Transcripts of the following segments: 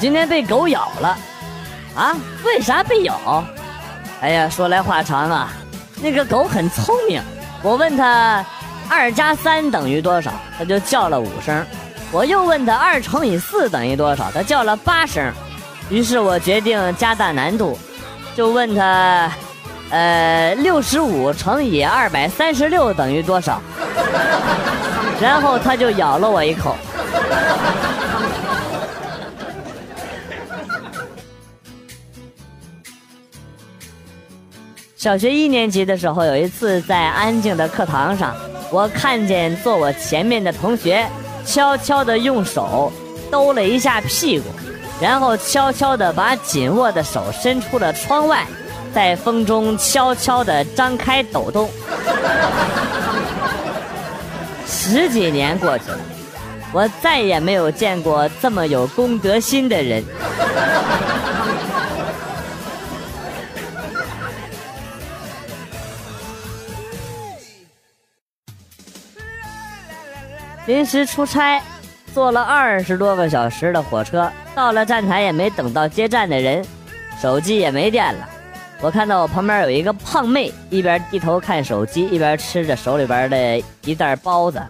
今天被狗咬了。啊？为啥被咬？哎呀，说来话长啊。那个狗很聪明，我问他二加三等于多少，他就叫了五声。我又问他二乘以四等于多少，他叫了八声。于是我决定加大难度，就问他，呃，六十五乘以二百三十六等于多少？然后他就咬了我一口。小学一年级的时候，有一次在安静的课堂上，我看见坐我前面的同学悄悄地用手兜了一下屁股，然后悄悄地把紧握的手伸出了窗外，在风中悄悄地张开抖动。十几年过去了，我再也没有见过这么有公德心的人。临时出差，坐了二十多个小时的火车，到了站台也没等到接站的人，手机也没电了。我看到我旁边有一个胖妹，一边低头看手机，一边吃着手里边的一袋包子，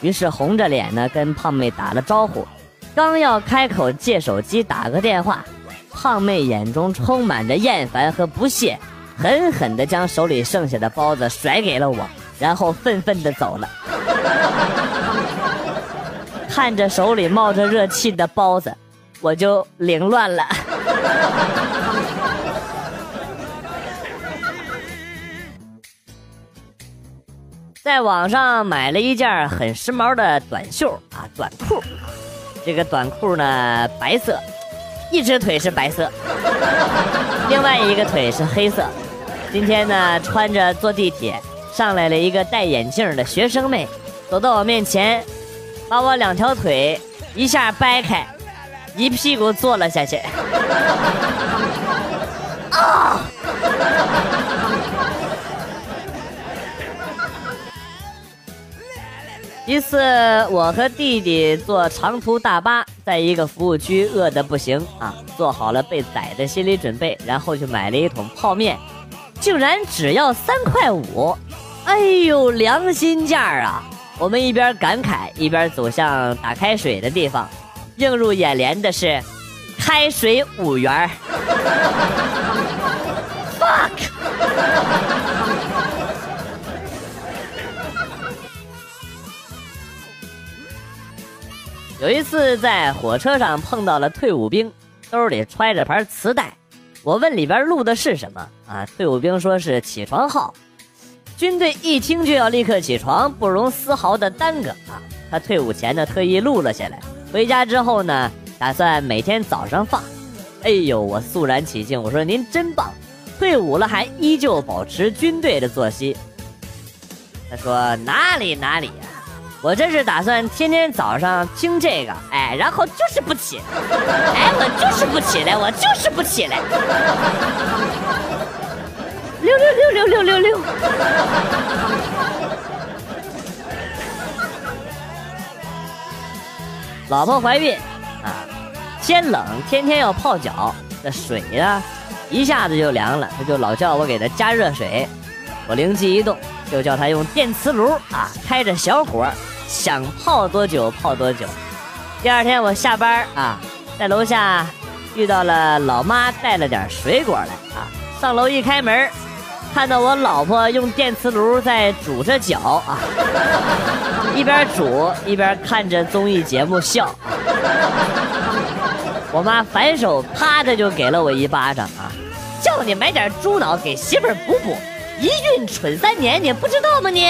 于是红着脸呢跟胖妹打了招呼，刚要开口借手机打个电话，胖妹眼中充满着厌烦和不屑，狠狠地将手里剩下的包子甩给了我，然后愤愤地走了。看着手里冒着热气的包子，我就凌乱了。在网上买了一件很时髦的短袖啊，短裤。这个短裤呢，白色，一只腿是白色，另外一个腿是黑色。今天呢，穿着坐地铁，上来了一个戴眼镜的学生妹，走到我面前，把我两条腿一下掰开，一屁股坐了下去。啊！一次，我和弟弟坐长途大巴，在一个服务区饿得不行啊，做好了被宰的心理准备，然后去买了一桶泡面，竟然只要三块五，哎呦，良心价啊！我们一边感慨，一边走向打开水的地方，映入眼帘的是，开水五元 fuck。有一次在火车上碰到了退伍兵，兜里揣着盘磁带。我问里边录的是什么啊？退伍兵说是起床号。军队一听就要立刻起床，不容丝毫的耽搁啊。他退伍前呢特意录了下来，回家之后呢打算每天早上放。哎呦，我肃然起敬，我说您真棒，退伍了还依旧保持军队的作息。他说哪里哪里呀。我这是打算天天早上听这个，哎，然后就是不起，哎，我就是不起来，我就是不起来。六六六六六六六。老婆怀孕啊，天冷天天要泡脚，这水呢一下子就凉了，他就老叫我给他加热水。我灵机一动。就叫他用电磁炉啊，开着小火，想泡多久泡多久。第二天我下班啊，在楼下遇到了老妈带了点水果来啊，上楼一开门，看到我老婆用电磁炉在煮着脚啊，一边煮一边看着综艺节目笑。我妈反手啪的就给了我一巴掌啊，叫你买点猪脑给媳妇补补。一孕蠢三年，你不知道吗？你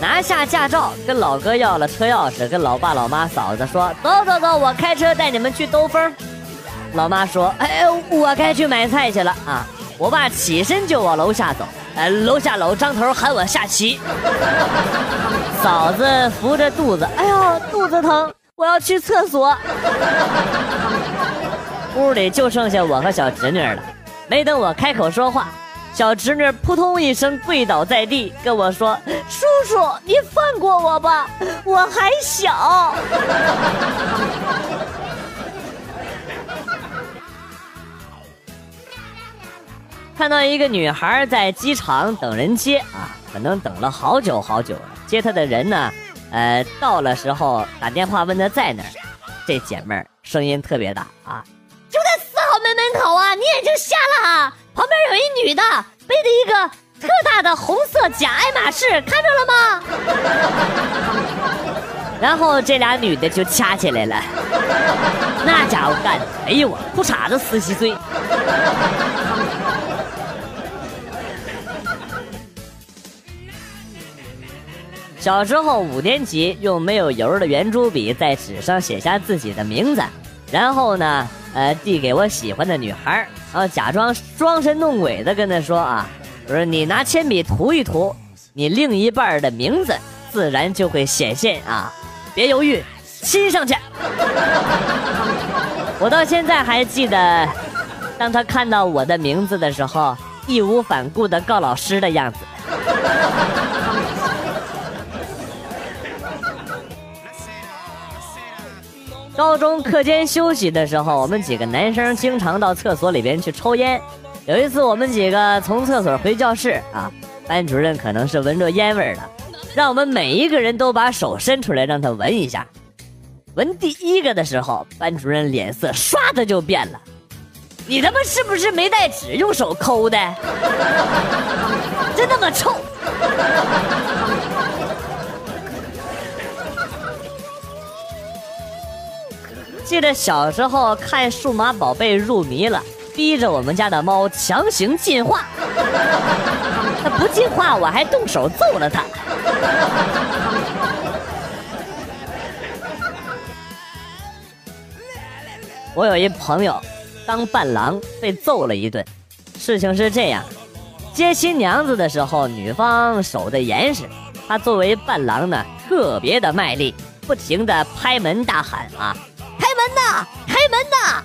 拿下驾照，跟老哥要了车钥匙，跟老爸、老妈、嫂子说：“走走走，我开车带你们去兜风。”老妈说：“哎，我该去买菜去了啊！”我爸起身就往楼下走，呃，楼下老张头喊我下棋。嫂子扶着肚子，哎呦，肚子疼。我要去厕所，屋里就剩下我和小侄女了。没等我开口说话，小侄女扑通一声跪倒在地，跟我说：“叔叔，你放过我吧，我还小。”看到一个女孩在机场等人接啊，可能等了好久好久。接她的人呢，呃，到了时候打电话问她在哪儿，这姐妹儿声音特别大啊，就在四号门门口啊！你眼睛瞎了啊？旁边有一女的背着一个特大的红色假爱马仕，看着了吗？然后这俩女的就掐起来了，那家伙干的，哎呦我，裤衩子撕稀碎。小时候五年级，用没有油的圆珠笔在纸上写下自己的名字，然后呢，呃，递给我喜欢的女孩，然后假装装神弄鬼的跟她说啊，我说你拿铅笔涂一涂，你另一半的名字自然就会显现啊，别犹豫，亲上去。我到现在还记得，当他看到我的名字的时候，义无反顾的告老师的样子。高中课间休息的时候，我们几个男生经常到厕所里边去抽烟。有一次，我们几个从厕所回教室啊，班主任可能是闻着烟味了，让我们每一个人都把手伸出来让他闻一下。闻第一个的时候，班主任脸色唰的就变了：“你他妈是不是没带纸，用手抠的？真他妈臭！”记得小时候看数码宝贝入迷了，逼着我们家的猫强行进化。它不进化，我还动手揍了它。我有一朋友当伴郎被揍了一顿，事情是这样：接新娘子的时候，女方守的严实，他作为伴郎呢，特别的卖力，不停的拍门大喊啊。门呐，开门呐！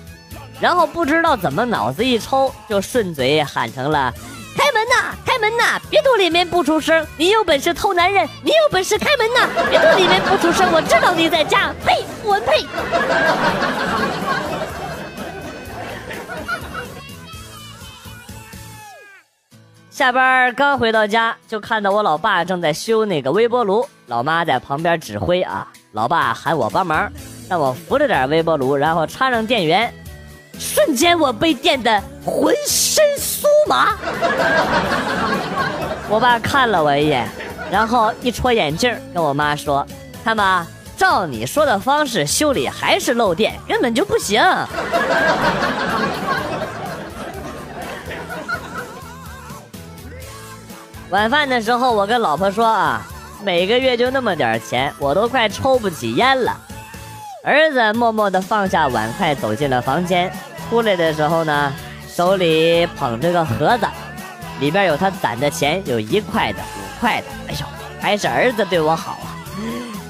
然后不知道怎么脑子一抽，就顺嘴喊成了：“开门呐，开门呐！别躲里面不出声，你有本事偷男人，你有本事开门呐！别躲里面不出声，我知道你在家。”呸，我呸！下班刚回到家，就看到我老爸正在修那个微波炉，老妈在旁边指挥啊，老爸喊我帮忙。让我扶着点微波炉，然后插上电源，瞬间我被电得浑身酥麻。我爸看了我一眼，然后一戳眼镜，跟我妈说：“看吧，照你说的方式修理还是漏电，根本就不行。”晚饭的时候，我跟老婆说啊，每个月就那么点钱，我都快抽不起烟了。儿子默默地放下碗筷，走进了房间。出来的时候呢，手里捧着个盒子，里边有他攒的钱，有一块的、五块的。哎呦，还是儿子对我好啊！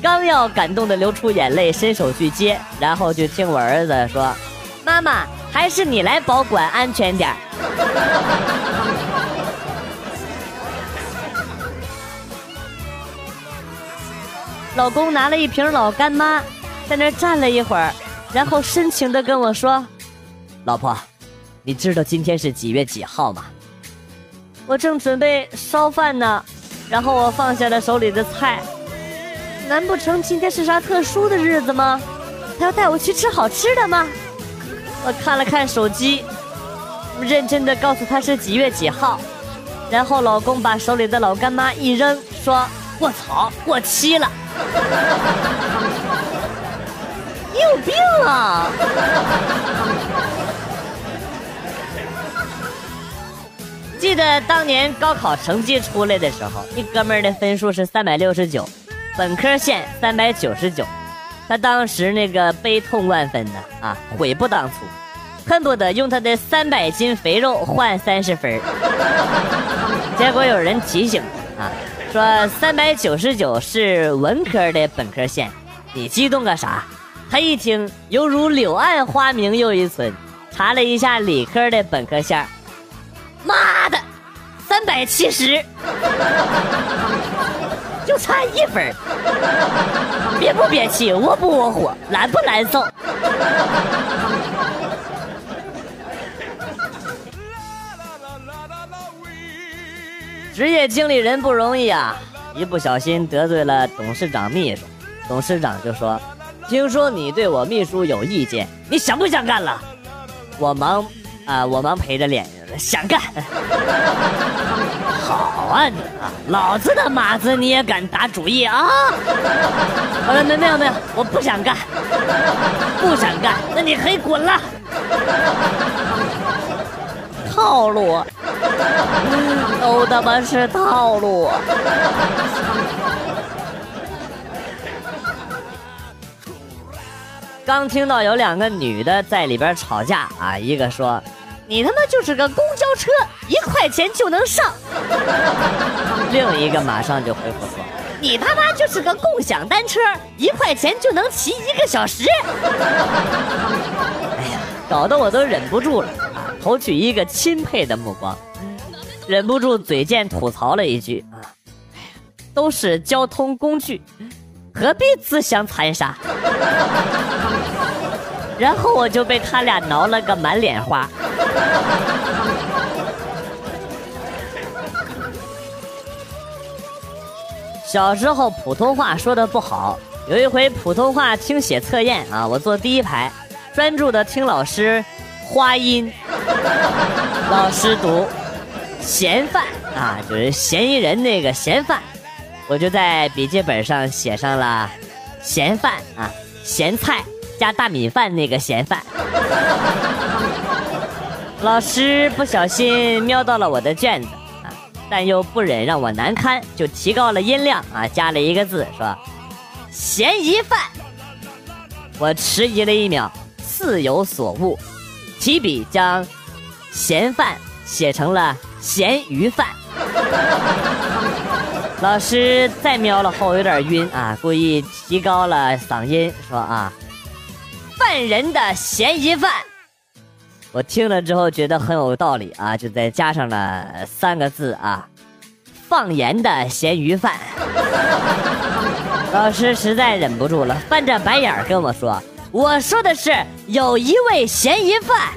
刚要感动的流出眼泪，伸手去接，然后就听我儿子说：“妈妈，还是你来保管安全点老公拿了一瓶老干妈。在那站了一会儿，然后深情的跟我说：“老婆，你知道今天是几月几号吗？”我正准备烧饭呢，然后我放下了手里的菜。难不成今天是啥特殊的日子吗？他要带我去吃好吃的吗？我看了看手机，认真的告诉他是几月几号。然后老公把手里的老干妈一扔，说：“我操，过期了。”你有病啊！记得当年高考成绩出来的时候，一哥们儿的分数是三百六十九，本科线三百九十九，他当时那个悲痛万分的啊，悔不当初，恨不得用他的三百斤肥肉换三十分结果有人提醒啊，说三百九十九是文科的本科线，你激动个啥？他一听，犹如柳暗花明又一村。查了一下理科的本科线妈的，三百七十，就差一分憋不憋气，窝不窝火，难不难受？职业经理人不容易啊，一不小心得罪了董事长秘书，董事长就说：“听说你对我秘书有意见，你想不想干了？”我忙啊，我忙陪着脸，想干。好啊你啊，老子的马子你也敢打主意啊？呃，没没有没有，我不想干，不想干，那你可以滚了。套路，都他妈是套路。刚听到有两个女的在里边吵架啊，一个说：“你他妈就是个公交车，一块钱就能上。”另一个马上就回复说：“你他妈就是个共享单车，一块钱就能骑一个小时。”哎呀，搞得我都忍不住了啊。投去一个钦佩的目光，忍不住嘴贱吐槽了一句：“啊，都是交通工具，何必自相残杀？” 然后我就被他俩挠了个满脸花。小时候普通话说的不好，有一回普通话听写测验啊，我坐第一排，专注的听老师。花音，老师读嫌犯啊，就是嫌疑人那个嫌犯，我就在笔记本上写上了嫌犯啊，咸菜加大米饭那个嫌犯。老师不小心瞄到了我的卷子啊，但又不忍让我难堪，就提高了音量啊，加了一个字说嫌疑犯。我迟疑了一秒，似有所悟。提笔将“嫌犯”写成了“咸鱼饭”。老师再瞄了后有点晕啊，故意提高了嗓音说：“啊，犯人的嫌疑犯。”我听了之后觉得很有道理啊，就再加上了三个字啊：“放盐的咸鱼饭。”老师实在忍不住了，翻着白眼跟我说。我说的是有一位嫌疑犯，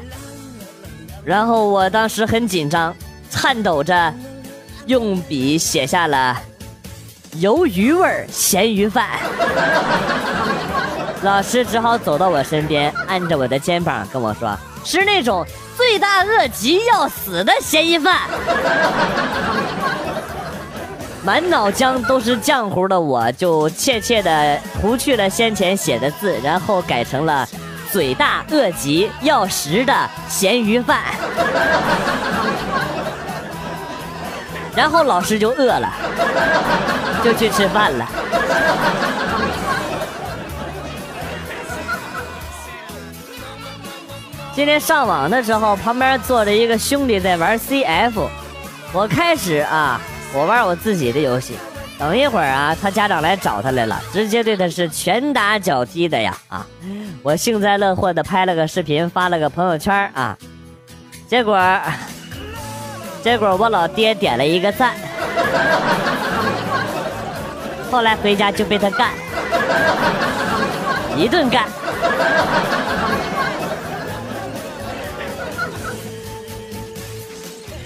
然后我当时很紧张，颤抖着用笔写下了“鱿鱼味咸鱼饭”。老师只好走到我身边，按着我的肩膀跟我说：“是那种罪大恶极要死的嫌疑犯。” 满脑浆都是浆糊的，我就怯怯的涂去了先前写的字，然后改成了“嘴大恶极要食的咸鱼饭”。然后老师就饿了，就去吃饭了。今天上网的时候，旁边坐着一个兄弟在玩 CF，我开始啊。我玩我自己的游戏，等一会儿啊，他家长来找他来了，直接对他是拳打脚踢的呀啊！我幸灾乐祸的拍了个视频，发了个朋友圈啊，结果，结果我老爹点了一个赞，后来回家就被他干，一顿干。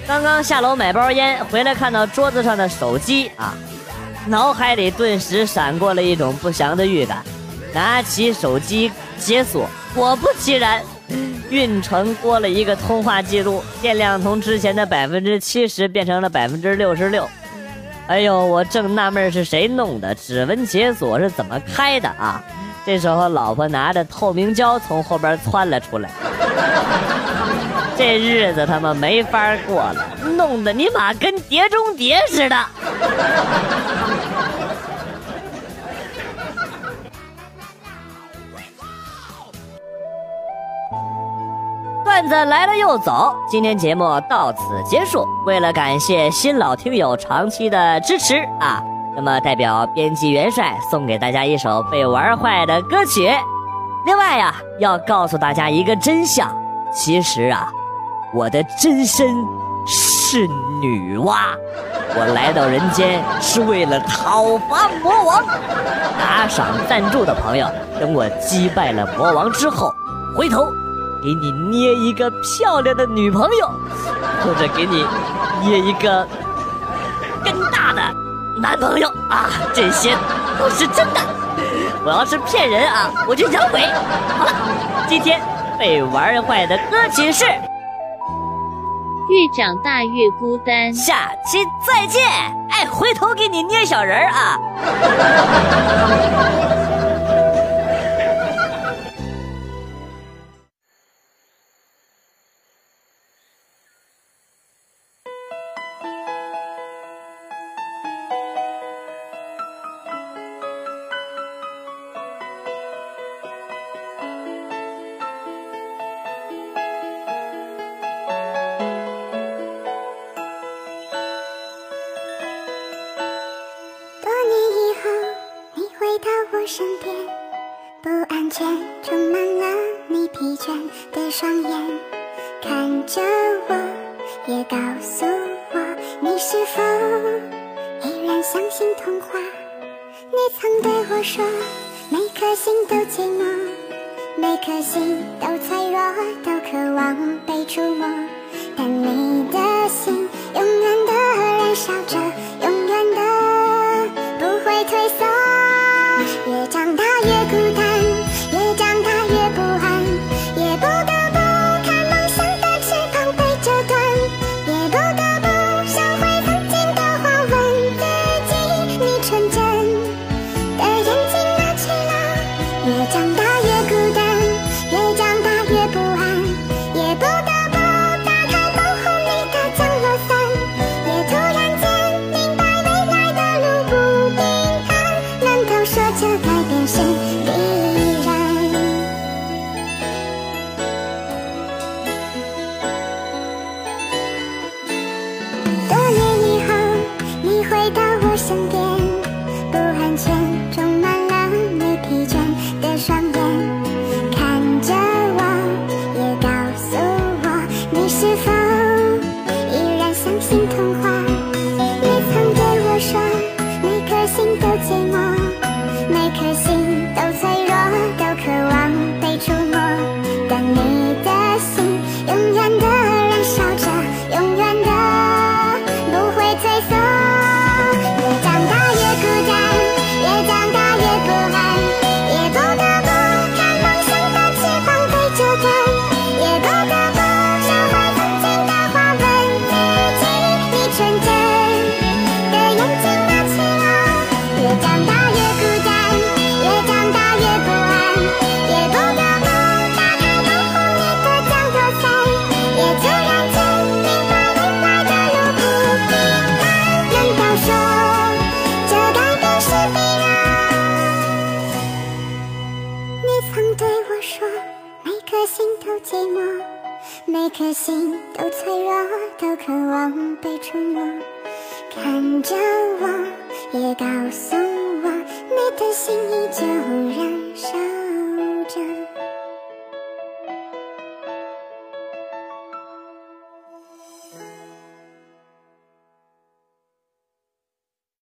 刚刚下楼买包烟，回来看到桌子上的手机啊，脑海里顿时闪过了一种不祥的预感。拿起手机解锁，果不其然，运程多了一个通话记录，电量从之前的百分之七十变成了百分之六十六。哎呦，我正纳闷是谁弄的，指纹解锁是怎么开的啊？这时候，老婆拿着透明胶从后边窜了出来。这日子他妈没法过了，弄得你妈跟碟中谍似的。段子来了又走，今天节目到此结束。为了感谢新老听友长期的支持啊，那么代表编辑元帅送给大家一首被玩坏的歌曲。另外呀，要告诉大家一个真相，其实啊。我的真身是。女娲。我来到人间是为了讨伐魔王。打赏赞助的朋友，等我击败了魔王之后，回头给你捏一个漂亮的女朋友，或者给你捏一个更大的男朋友啊！这些都是真的。我要是骗人啊，我就养鬼。好了，今天被玩坏的歌曲是。越长大越孤单，下期再见！哎，回头给你捏小人儿啊。的心都脆弱，都渴望被触摸，但你的心永远的燃烧着，